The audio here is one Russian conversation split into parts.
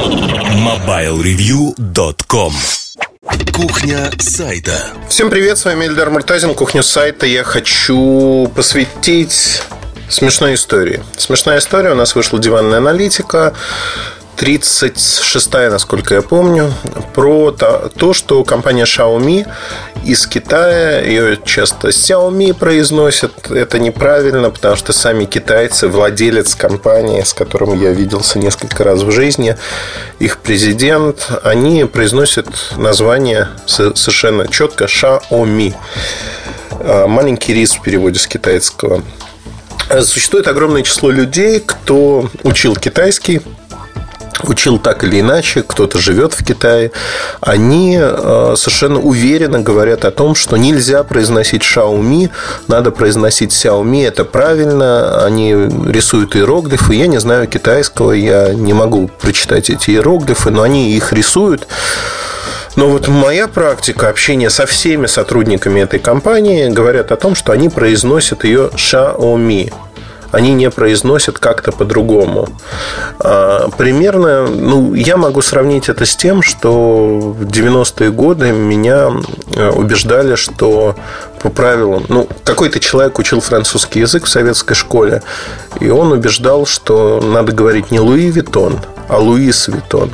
MobileReview.com Кухня сайта. Всем привет, с вами Эльдар Муртазин, Кухня сайта. Я хочу посвятить смешной истории. Смешная история, у нас вышла диванная аналитика 36-я, насколько я помню, про то, что компания Xiaomi из Китая, ее часто Xiaomi произносят, это неправильно, потому что сами китайцы, владелец компании, с которым я виделся несколько раз в жизни, их президент, они произносят название совершенно четко Xiaomi. А, маленький рис в переводе с китайского. Существует огромное число людей, кто учил китайский, учил так или иначе, кто-то живет в Китае, они э, совершенно уверенно говорят о том, что нельзя произносить Xiaomi, надо произносить Xiaomi, это правильно, они рисуют иероглифы, я не знаю китайского, я не могу прочитать эти иероглифы, но они их рисуют. Но вот моя практика общения со всеми сотрудниками этой компании говорят о том, что они произносят ее Xiaomi они не произносят как-то по-другому. А, примерно, ну, я могу сравнить это с тем, что в 90-е годы меня э, убеждали, что по правилам, ну, какой-то человек учил французский язык в советской школе, и он убеждал, что надо говорить не Луи Виттон, а Луис Виттон.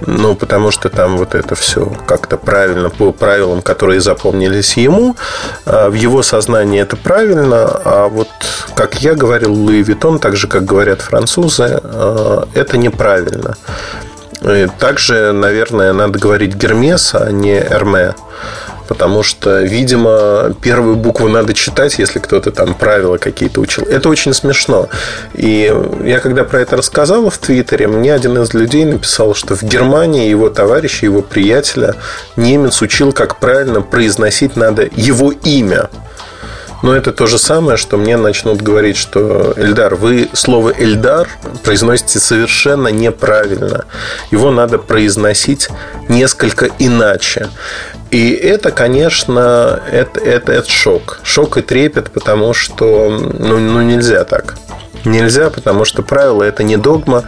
Ну, потому что там вот это все как-то правильно, по правилам, которые запомнились ему. А в его сознании это правильно, а вот, как я говорил, Луи Виттон, так же, как говорят французы, а, это неправильно. Также, наверное, надо говорить Гермес, а не Эрме потому что, видимо, первую букву надо читать, если кто-то там правила какие-то учил. Это очень смешно. И я когда про это рассказал в Твиттере, мне один из людей написал, что в Германии его товарища, его приятеля немец учил, как правильно произносить надо его имя. Но это то же самое, что мне начнут говорить, что Эльдар, вы слово Эльдар произносите совершенно неправильно. Его надо произносить несколько иначе. И это, конечно, это, это, это шок. Шок и трепет, потому что ну, ну нельзя так нельзя, потому что правила это не догма,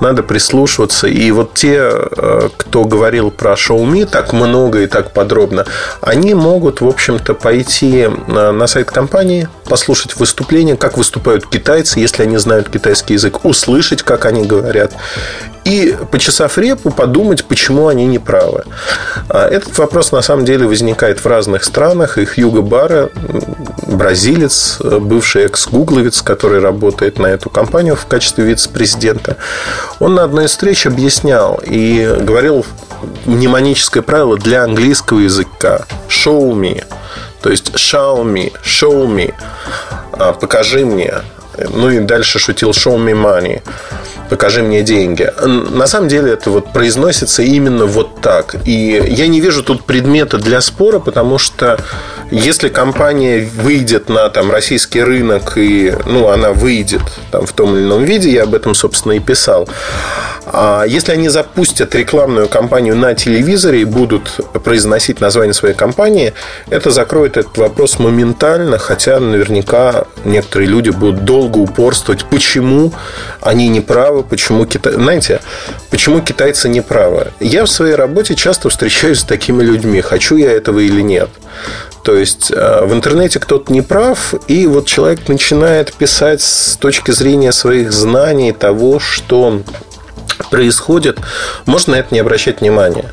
надо прислушиваться. И вот те, э, кто говорил про Xiaomi так много и так подробно, они могут, в общем-то, пойти на сайт компании, послушать выступление, как выступают китайцы, если они знают китайский язык, услышать, как они говорят, и, почесав репу, подумать, почему они не правы. А этот вопрос, на самом деле, возникает в разных странах. И Хьюго Бара, бразилец, бывший экс-гугловец, который работает на эту компанию в качестве вице-президента, он на одной из встреч объяснял и говорил мнемоническое правило для английского языка. «show me», то есть «show me», «show me», а, «покажи мне», ну и дальше шутил «show me money», покажи мне деньги. На самом деле это вот произносится именно вот так. И я не вижу тут предмета для спора, потому что если компания выйдет на там, российский рынок, и ну, она выйдет там, в том или ином виде, я об этом, собственно, и писал. А если они запустят рекламную кампанию на телевизоре и будут произносить название своей компании, это закроет этот вопрос моментально, хотя наверняка некоторые люди будут долго упорствовать, почему они не правы, почему Китай... Знаете, почему китайцы не правы? Я в своей работе часто встречаюсь с такими людьми, хочу я этого или нет. То есть э, в интернете кто-то не прав, и вот человек начинает писать с точки зрения своих знаний того, что происходит, можно на это не обращать внимания.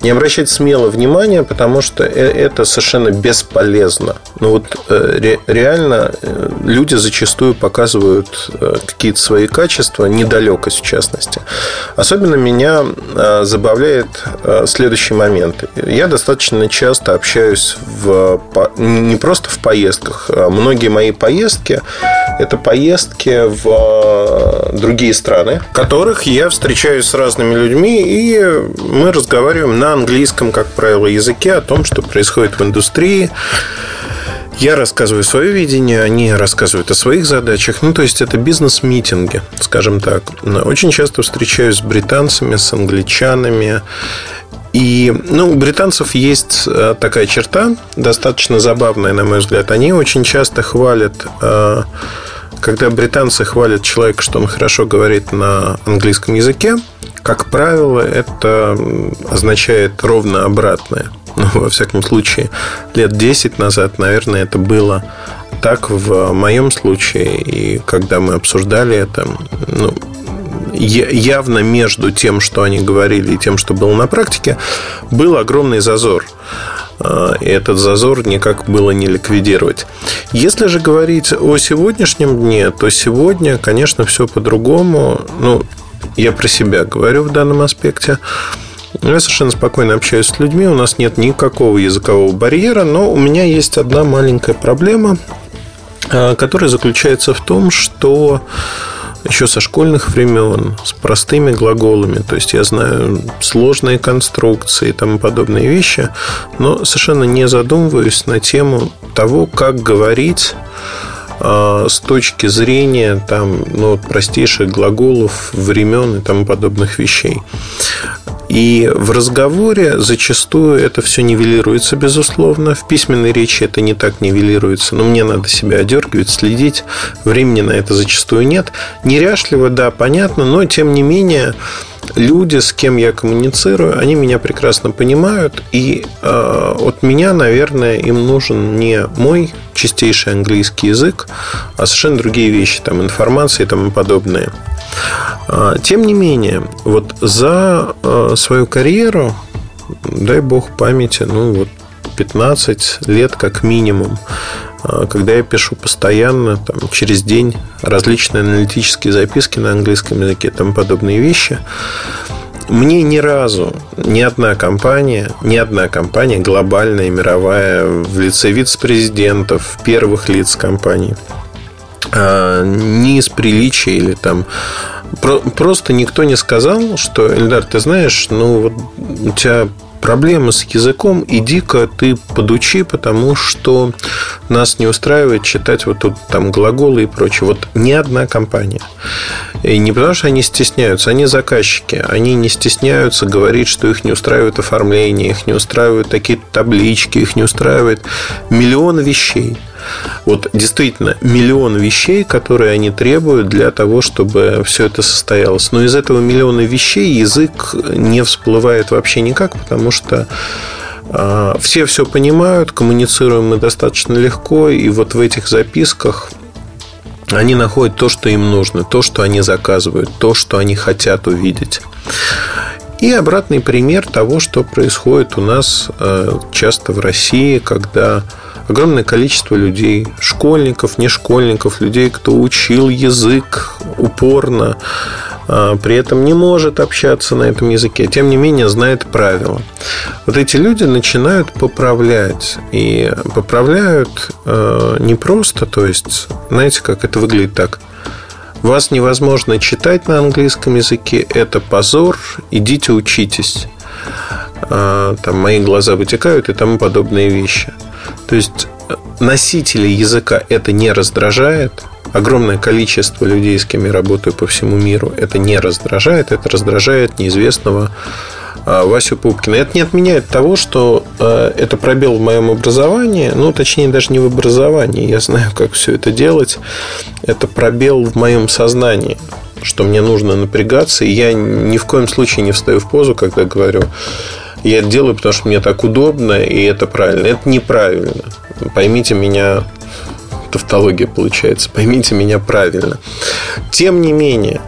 Не обращать смело внимания, потому что э, это совершенно бесполезно. Ну вот э, реально э, люди зачастую показывают какие-то свои качества, недалекость в частности. Особенно меня забавляет следующий момент. Я достаточно часто общаюсь в, не просто в поездках. А многие мои поездки – это поездки в другие страны, которых я встречаю встречаюсь с разными людьми, и мы разговариваем на английском, как правило, языке о том, что происходит в индустрии. Я рассказываю свое видение, они рассказывают о своих задачах. Ну, то есть, это бизнес-митинги, скажем так. Очень часто встречаюсь с британцами, с англичанами. И ну, у британцев есть э, такая черта, достаточно забавная, на мой взгляд. Они очень часто хвалят э, когда британцы хвалят человека, что он хорошо говорит на английском языке, как правило, это означает ровно обратное. Ну, во всяком случае, лет 10 назад, наверное, это было так в моем случае. И когда мы обсуждали это, ну, явно между тем, что они говорили, и тем, что было на практике, был огромный зазор. А, и этот зазор никак было не ликвидировать. Если же говорить о сегодняшнем дне, то сегодня, конечно, все по-другому. Ну, я про себя говорю в данном аспекте. Я совершенно спокойно общаюсь с людьми, у нас нет никакого языкового барьера, но у меня есть одна маленькая проблема, а, которая заключается в том, что еще со школьных времен, с простыми глаголами. То есть я знаю сложные конструкции и тому подобные вещи, но совершенно не задумываюсь на тему того, как говорить а, с точки зрения там, ну, простейших глаголов, времен и тому подобных вещей. И в разговоре зачастую это все нивелируется, безусловно. В письменной речи это не так нивелируется. Но мне надо себя одергивать, следить. Времени на это зачастую нет. Неряшливо, да, понятно, но тем не менее люди, с кем я коммуницирую, они меня прекрасно понимают, и э, от меня, наверное, им нужен не мой чистейший английский язык, а совершенно другие вещи, там информация и тому подобное. Э, тем не менее, вот за э, свою карьеру, дай бог памяти, ну вот 15 лет как минимум, а, когда я пишу постоянно, там, через день, различные аналитические записки на английском языке тому подобные вещи, мне ни разу ни одна компания, ни одна компания глобальная, мировая, в лице вице-президентов, первых лиц компаний, а, ни из приличия или там Просто никто не сказал, что, Эльдар, ты знаешь, ну вот у тебя проблемы с языком, иди-ка ты подучи, потому что нас не устраивает читать вот тут там глаголы и прочее. Вот ни одна компания. И не потому, что они стесняются, они заказчики. Они не стесняются говорить, что их не устраивает оформление, их не устраивают такие таблички, их не устраивает миллион вещей. Вот действительно миллион вещей, которые они требуют для того, чтобы все это состоялось. Но из этого миллиона вещей язык не всплывает вообще никак, потому что а, все все понимают, коммуницируем мы достаточно легко, и вот в этих записках они находят то, что им нужно, то, что они заказывают, то, что они хотят увидеть. И обратный пример того, что происходит у нас э, часто в России, когда огромное количество людей, школьников, не школьников, людей, кто учил язык упорно, а, при этом не может общаться на этом языке, тем не менее знает правила. Вот эти люди начинают поправлять. И поправляют а, не просто, то есть, знаете, как это выглядит так. Вас невозможно читать на английском языке, это позор, идите учитесь. А, там мои глаза вытекают и тому подобные вещи. То есть носители языка это не раздражает. Огромное количество людей, с кем я работаю по всему миру, это не раздражает. Это раздражает неизвестного а, Васю Пупкина. Это не отменяет того, что а, это пробел в моем образовании, ну, точнее, даже не в образовании. Я знаю, как все это делать. Это пробел в моем сознании что мне нужно напрягаться, и я ни в коем случае не встаю в позу, когда говорю, я это делаю, потому что мне так удобно, и это правильно. Это неправильно. Поймите меня, тавтология получается, поймите меня правильно. Тем не менее,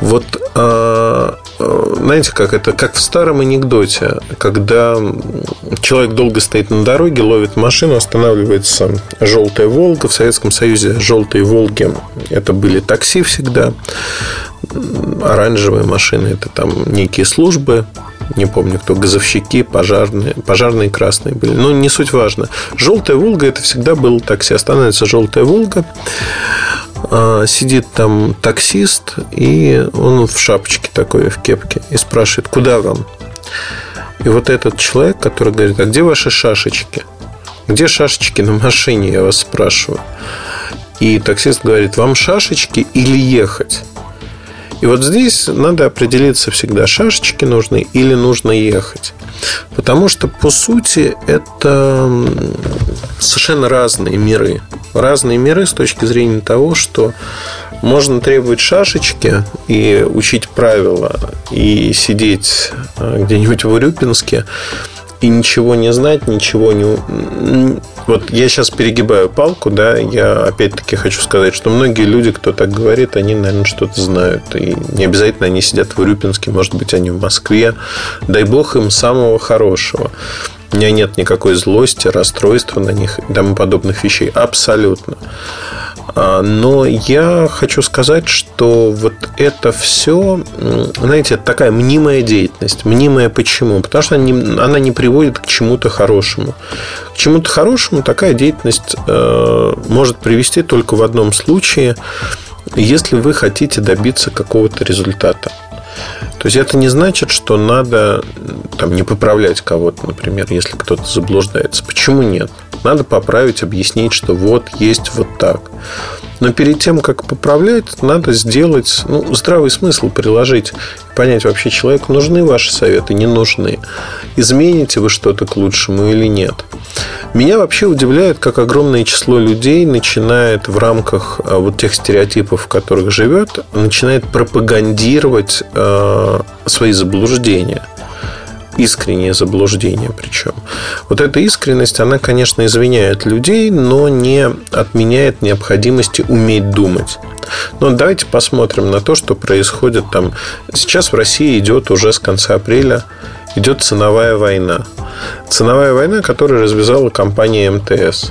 вот а, знаете, как это, как в старом анекдоте, когда человек долго стоит на дороге, ловит машину, останавливается желтая Волга. В Советском Союзе желтые Волги это были такси всегда. Оранжевые машины это там некие службы не помню кто, газовщики, пожарные, пожарные красные были. Но не суть важно. Желтая Волга это всегда был такси. Останавливается желтая Волга. А, сидит там таксист, и он в шапочке такой, в кепке, и спрашивает, куда вам? И вот этот человек, который говорит, а где ваши шашечки? Где шашечки на машине, я вас спрашиваю. И таксист говорит, вам шашечки или ехать? И вот здесь надо определиться всегда, шашечки нужны или нужно ехать. Потому что, по сути, это совершенно разные миры. Разные миры с точки зрения того, что можно требовать шашечки и учить правила, и сидеть э, где-нибудь в Урюпинске, и ничего не знать, ничего не... Вот я сейчас перегибаю палку, да, я опять-таки хочу сказать, что многие люди, кто так говорит, они, наверное, что-то знают. И не обязательно они сидят в Урюпинске, может быть, они в Москве. Дай бог им самого хорошего. У меня нет никакой злости, расстройства на них и тому подобных вещей. Абсолютно. А, но я хочу сказать, что вот это все, знаете, такая мнимая деятельность. Мнимая почему? Потому что она не, она не приводит к чему-то хорошему. К чему-то хорошему такая деятельность э, может привести только в одном случае, если вы хотите добиться какого-то результата. То есть это не значит, что надо там, не поправлять кого-то, например, если кто-то заблуждается. Почему нет? Надо поправить, объяснить, что вот есть вот так. Но перед тем, как поправлять, надо сделать, ну, здравый смысл приложить. Понять, вообще человеку нужны ваши советы, не нужны. Измените вы что-то к лучшему или нет. Меня вообще удивляет, как огромное число людей начинает в рамках а, вот тех стереотипов, в которых живет, начинает пропагандировать э, свои заблуждения искреннее заблуждение причем. Вот эта искренность, она, конечно, извиняет людей, но не отменяет необходимости уметь думать. Но давайте посмотрим на то, что происходит там. Сейчас в России идет уже с конца апреля идет ценовая война. Ценовая война, которую развязала компания МТС.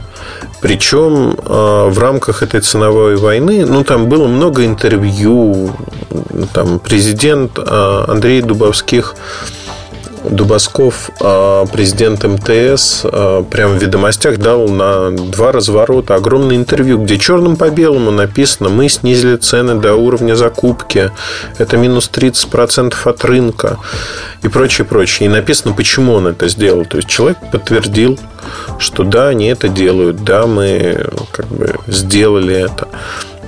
Причем э, в рамках этой ценовой войны, ну, там было много интервью, там президент э, Андрей Дубовских Дубасков, а, президент МТС, а, прям в ведомостях дал на два разворота огромное интервью, где черным по белому написано, мы снизили цены до уровня закупки, это минус 30% от рынка и прочее, прочее. И написано, почему он это сделал. То есть человек подтвердил, что да, они это делают, да, мы как бы сделали это.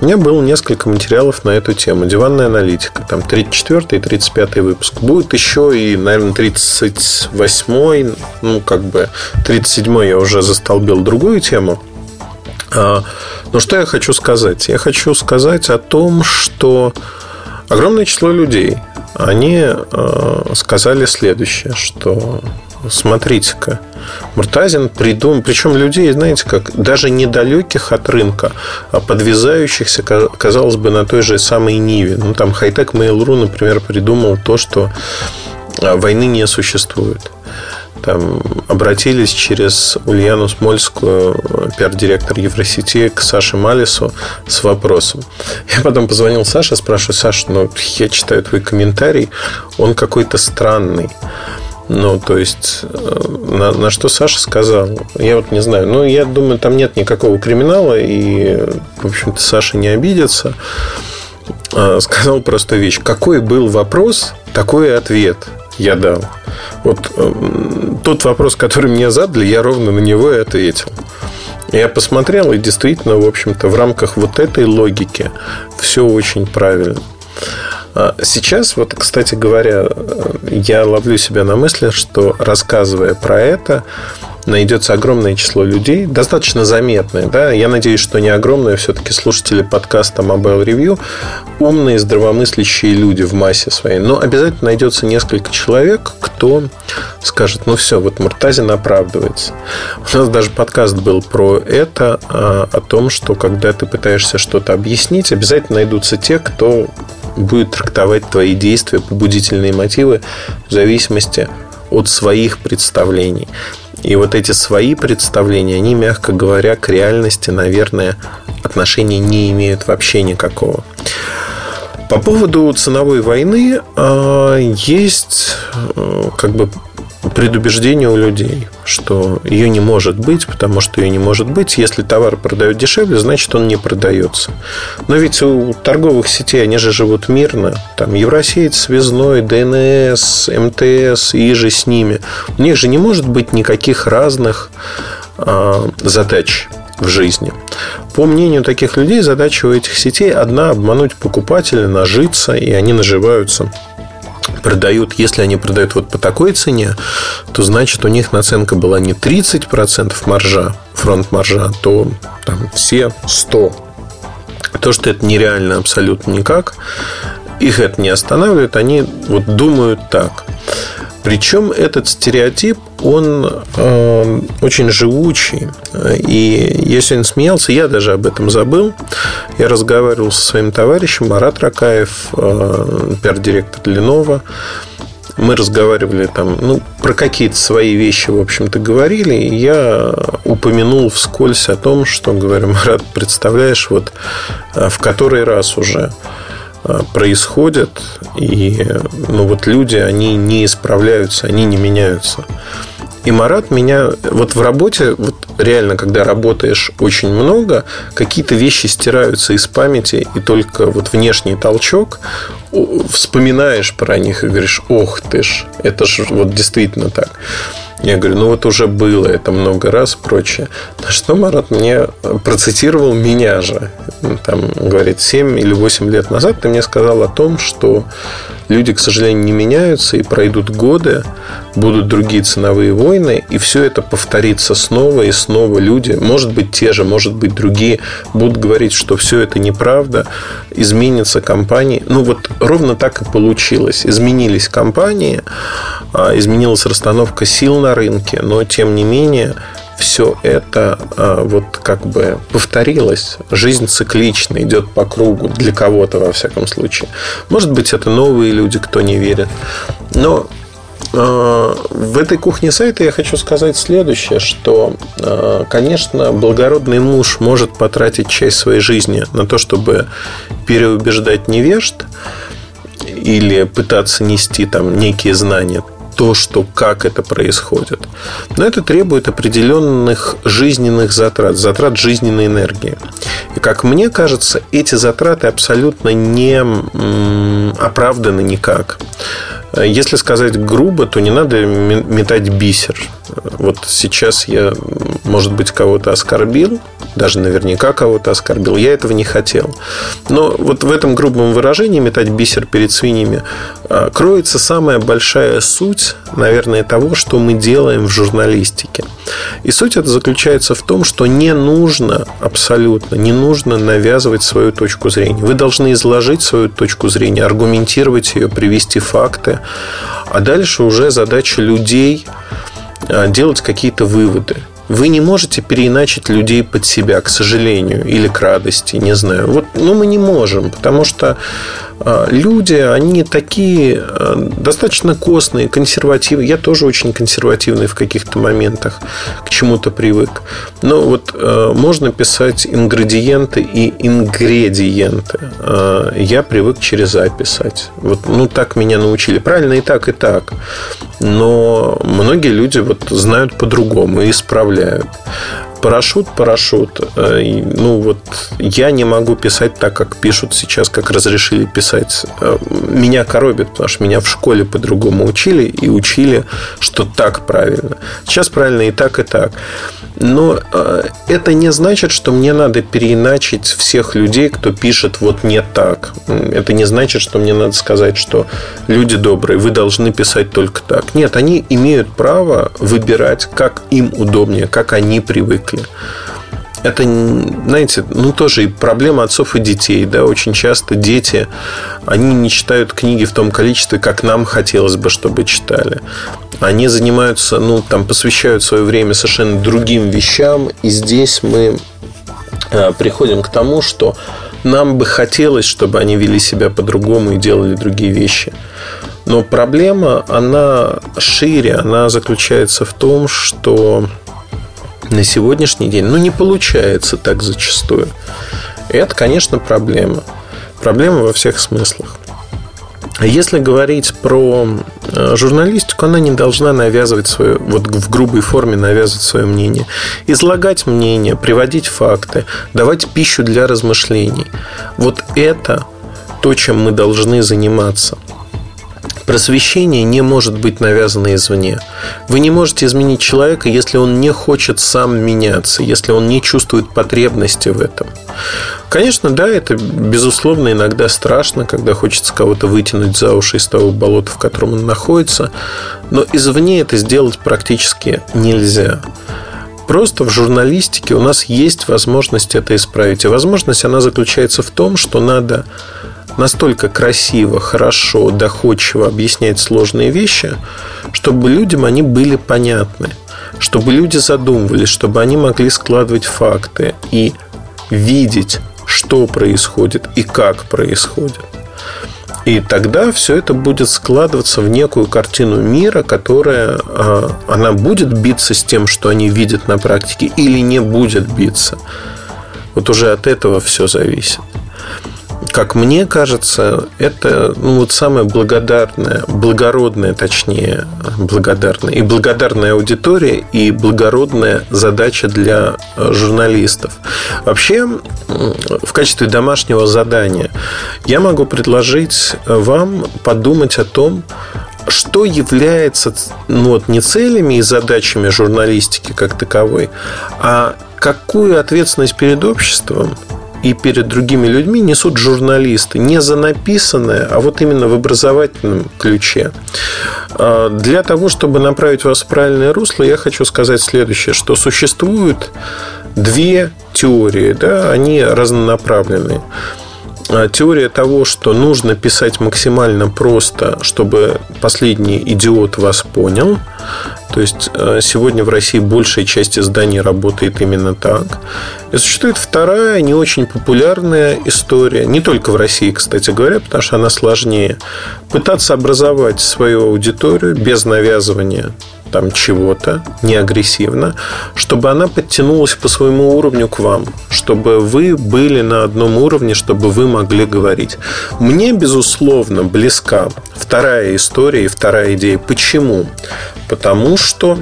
У меня было несколько материалов на эту тему. Диванная аналитика. Там 34 и 35 выпуск. Будет еще и, наверное, 38 ну, как бы 37 я уже застолбил другую тему. А, но что я хочу сказать? Я хочу сказать о том, что огромное число людей, они а, сказали следующее, что смотрите-ка, Муртазин придумал, причем людей, знаете, как даже недалеких от рынка, а подвязающихся, казалось бы, на той же самой Ниве. Ну, там Хайтек Mail.ru, например, придумал то, что а, войны не существует. Там обратились через Ульяну Смольскую, пиар-директор Евросети, к Саше Малису с вопросом. Я потом позвонил Саше, спрашиваю, Саша, ну, я читаю твой комментарий, он какой-то странный. Ну, то есть, э, на, на что Саша сказал, я вот не знаю. Ну, я думаю, там нет никакого криминала, и, в общем-то, Саша не обидится. А, сказал простую вещь. Какой был вопрос, такой ответ я дал. Вот э, тот вопрос, который мне задали, я ровно на него и ответил. Я посмотрел, и действительно, в общем-то, в рамках вот этой логики все очень правильно. А сейчас, вот, кстати говоря, я ловлю себя на мысли, что рассказывая про это, найдется огромное число людей, достаточно заметное, да, я надеюсь, что не огромное, все-таки слушатели подкаста Mobile Review, умные, здравомыслящие люди в массе своей, но обязательно найдется несколько человек, кто скажет, ну все, вот Муртазин оправдывается. У нас даже подкаст был про это, а, о том, что когда ты пытаешься что-то объяснить, обязательно найдутся те, кто будет трактовать твои действия, побудительные мотивы в зависимости от своих представлений. И вот эти свои представления, они, мягко говоря, к реальности, наверное, отношения не имеют вообще никакого. По поводу ценовой войны а, есть э, как бы предубеждение у людей, что ее не может быть, потому что ее не может быть. Если товар продают дешевле, значит он не продается. Но ведь у торговых сетей они же живут мирно. Там Евросеть, Связной, ДНС, МТС и же с ними. У них же не может быть никаких разных э, задач в жизни. По мнению таких людей, задача у этих сетей одна – обмануть покупателя, нажиться, и они наживаются продают, если они продают вот по такой цене, то значит у них наценка была не 30% маржа, фронт маржа, то там все 100. То, что это нереально абсолютно никак, их это не останавливает, они вот думают так. Причем этот стереотип, он э, очень живучий. И я сегодня смеялся, я даже об этом забыл. Я разговаривал со своим товарищем Марат Ракаев, э, пиар-директор Ленова. Мы разговаривали там, ну, про какие-то свои вещи, в общем-то, говорили. И я упомянул вскользь о том, что, говорю, Марат, представляешь, вот э, в который раз уже происходят, и ну, вот люди, они не исправляются, они не меняются. И Марат меня... Вот в работе, вот реально, когда работаешь очень много, какие-то вещи стираются из памяти, и только вот внешний толчок вспоминаешь про них и говоришь, ох ты ж, это же вот действительно так. Я говорю, ну вот уже было это много раз, прочее. На что Марат мне процитировал меня же. Там, говорит, 7 или 8 лет назад ты мне сказал о том, что люди, к сожалению, не меняются, и пройдут годы, будут другие ценовые войны, и все это повторится снова и снова. Люди, может быть, те же, может быть, другие, будут говорить, что все это неправда, изменятся компании. Ну, вот ровно так и получилось. Изменились компании, а, изменилась расстановка сил на рынке, но, тем не менее, все это а, вот как бы повторилось. Жизнь циклична, идет по кругу для кого-то, во всяком случае. Может быть, это новые люди, кто не верит. Но а, в этой кухне сайта я хочу сказать следующее, что, а, конечно, благородный муж может потратить часть своей жизни на то, чтобы переубеждать невежд или пытаться нести там некие знания то, что как это происходит. Но это требует определенных жизненных затрат, затрат жизненной энергии. И как мне кажется, эти затраты абсолютно не оправданы никак. Если сказать грубо, то не надо метать бисер. Вот сейчас я, может быть, кого-то оскорбил, даже наверняка кого-то оскорбил. Я этого не хотел. Но вот в этом грубом выражении метать бисер перед свиньями а, кроется самая большая суть, наверное, того, что мы делаем в журналистике. И суть это заключается в том, что не нужно абсолютно, не нужно навязывать свою точку зрения. Вы должны изложить свою точку зрения, аргументировать ее, привести факты. А дальше уже задача людей а, делать какие-то выводы. Вы не можете переиначить людей под себя, к сожалению, или к радости, не знаю. Вот, ну, мы не можем, потому что люди, они такие а, достаточно костные, консервативные. Я тоже очень консервативный в каких-то моментах, к чему-то привык. Но вот а, можно писать ингредиенты и ингредиенты. Я привык через А писать. Вот, ну, так меня научили. Правильно и так, и так. Но многие люди вот знают по-другому и исправляют. Парашют, парашют. Э, ну, вот я не могу писать так, как пишут сейчас, как разрешили писать. Э, меня коробит, потому что меня в школе по-другому учили и учили, что так правильно. Сейчас правильно и так, и так. Но э, это не значит, что мне надо переиначить всех людей, кто пишет вот не так. Это не значит, что мне надо сказать, что люди добрые, вы должны писать только так. Нет, они имеют право выбирать, как им удобнее, как они привыкли это, знаете, ну тоже и проблема отцов и детей, да, очень часто дети, они не читают книги в том количестве, как нам хотелось бы, чтобы читали. Они занимаются, ну, там, посвящают свое время совершенно другим вещам, и здесь мы э, приходим к тому, что нам бы хотелось, чтобы они вели себя по-другому и делали другие вещи. Но проблема, она шире, она заключается в том, что на сегодняшний день, ну, не получается так зачастую. И это, конечно, проблема. Проблема во всех смыслах. Если говорить про э, журналистику, она не должна навязывать свое, вот в грубой форме навязывать свое мнение. Излагать мнение, приводить факты, давать пищу для размышлений. Вот это то, чем мы должны заниматься. Просвещение не может быть навязано извне. Вы не можете изменить человека, если он не хочет сам меняться, если он не чувствует потребности в этом. Конечно, да, это, безусловно, иногда страшно, когда хочется кого-то вытянуть за уши из того болота, в котором он находится, но извне это сделать практически нельзя. Просто в журналистике у нас есть возможность это исправить. И возможность она заключается в том, что надо настолько красиво, хорошо, доходчиво объяснять сложные вещи, чтобы людям они были понятны, чтобы люди задумывались, чтобы они могли складывать факты и видеть, что происходит и как происходит. И тогда все это будет складываться в некую картину мира, которая а, она будет биться с тем, что они видят на практике, или не будет биться. Вот уже от этого все зависит как мне кажется, это ну, вот самая благодарная, благородная, точнее, благодарная, и благодарная аудитория, и благородная задача для э, журналистов. Вообще, в качестве домашнего задания я могу предложить вам подумать о том, что является ну, вот, не целями и задачами журналистики как таковой, а какую ответственность перед обществом и перед другими людьми несут журналисты. Не за написанное, а вот именно в образовательном ключе. А, для того, чтобы направить вас в правильное русло, я хочу сказать следующее, что существуют две теории, да, они разнонаправленные. А, теория того, что нужно писать максимально просто, чтобы последний идиот вас понял. То есть а, сегодня в России большая часть изданий работает именно так. И существует вторая, не очень популярная история, не только в России, кстати говоря, потому что она сложнее. Пытаться образовать свою аудиторию без навязывания там чего-то, не агрессивно, чтобы она подтянулась по своему уровню к вам, чтобы вы были на одном уровне, чтобы вы могли говорить. Мне, безусловно, близка вторая история и вторая идея. Почему? Потому что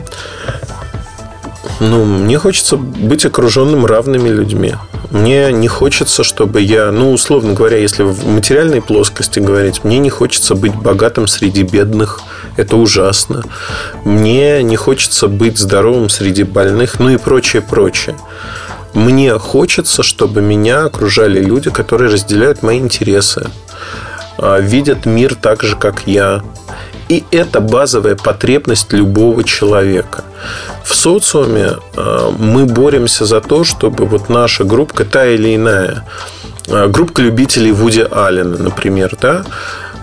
ну, мне хочется быть окруженным равными людьми. Мне не хочется, чтобы я, ну, условно говоря, если в материальной плоскости говорить, мне не хочется быть богатым среди бедных. Это ужасно. Мне не хочется быть здоровым среди больных, ну и прочее, прочее. Мне хочется, чтобы меня окружали люди, которые разделяют мои интересы, видят мир так же, как я, и это базовая потребность любого человека. В социуме э, мы боремся за то, чтобы вот наша группа, та или иная, э, группа любителей Вуди Аллена, например, да,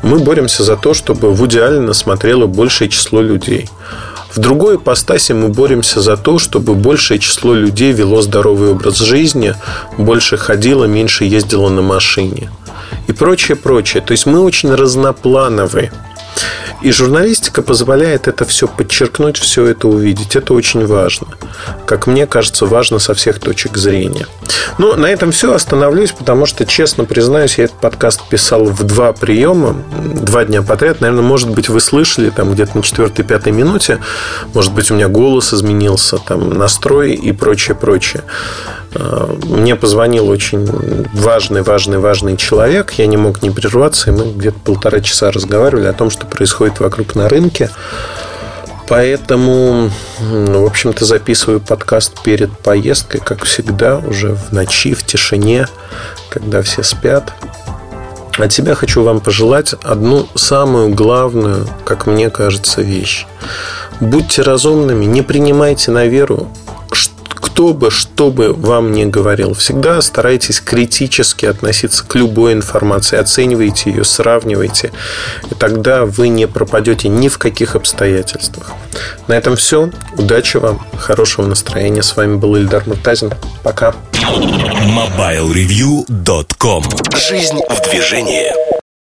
мы боремся за то, чтобы Вуди Аллена смотрело большее число людей. В другой ипостаси мы боремся за то, чтобы большее число людей вело здоровый образ жизни, больше ходило, меньше ездило на машине. И прочее, прочее. То есть мы очень разноплановые. И журналистика позволяет это все подчеркнуть, все это увидеть. Это очень важно. Как мне кажется, важно со всех точек зрения. Но на этом все. Остановлюсь, потому что, честно признаюсь, я этот подкаст писал в два приема, два дня подряд. Наверное, может быть, вы слышали там где-то на четвертой-пятой минуте. Может быть, у меня голос изменился, там настрой и прочее, прочее. А, мне позвонил очень важный, важный, важный человек. Я не мог не прерваться, и мы где-то полтора часа разговаривали о том, что происходит вокруг на рынке. Поэтому, в общем-то, записываю подкаст перед поездкой, как всегда, уже в ночи, в тишине, когда все спят. От себя хочу вам пожелать одну самую главную, как мне кажется, вещь. Будьте разумными, не принимайте на веру кто бы что бы вам ни говорил, всегда старайтесь критически относиться к любой информации, оценивайте ее, сравнивайте, и тогда вы не пропадете ни в каких обстоятельствах. На этом все. Удачи вам, хорошего настроения. С вами был Ильдар Муртазин. Пока. MobileReview.com Жизнь в движении.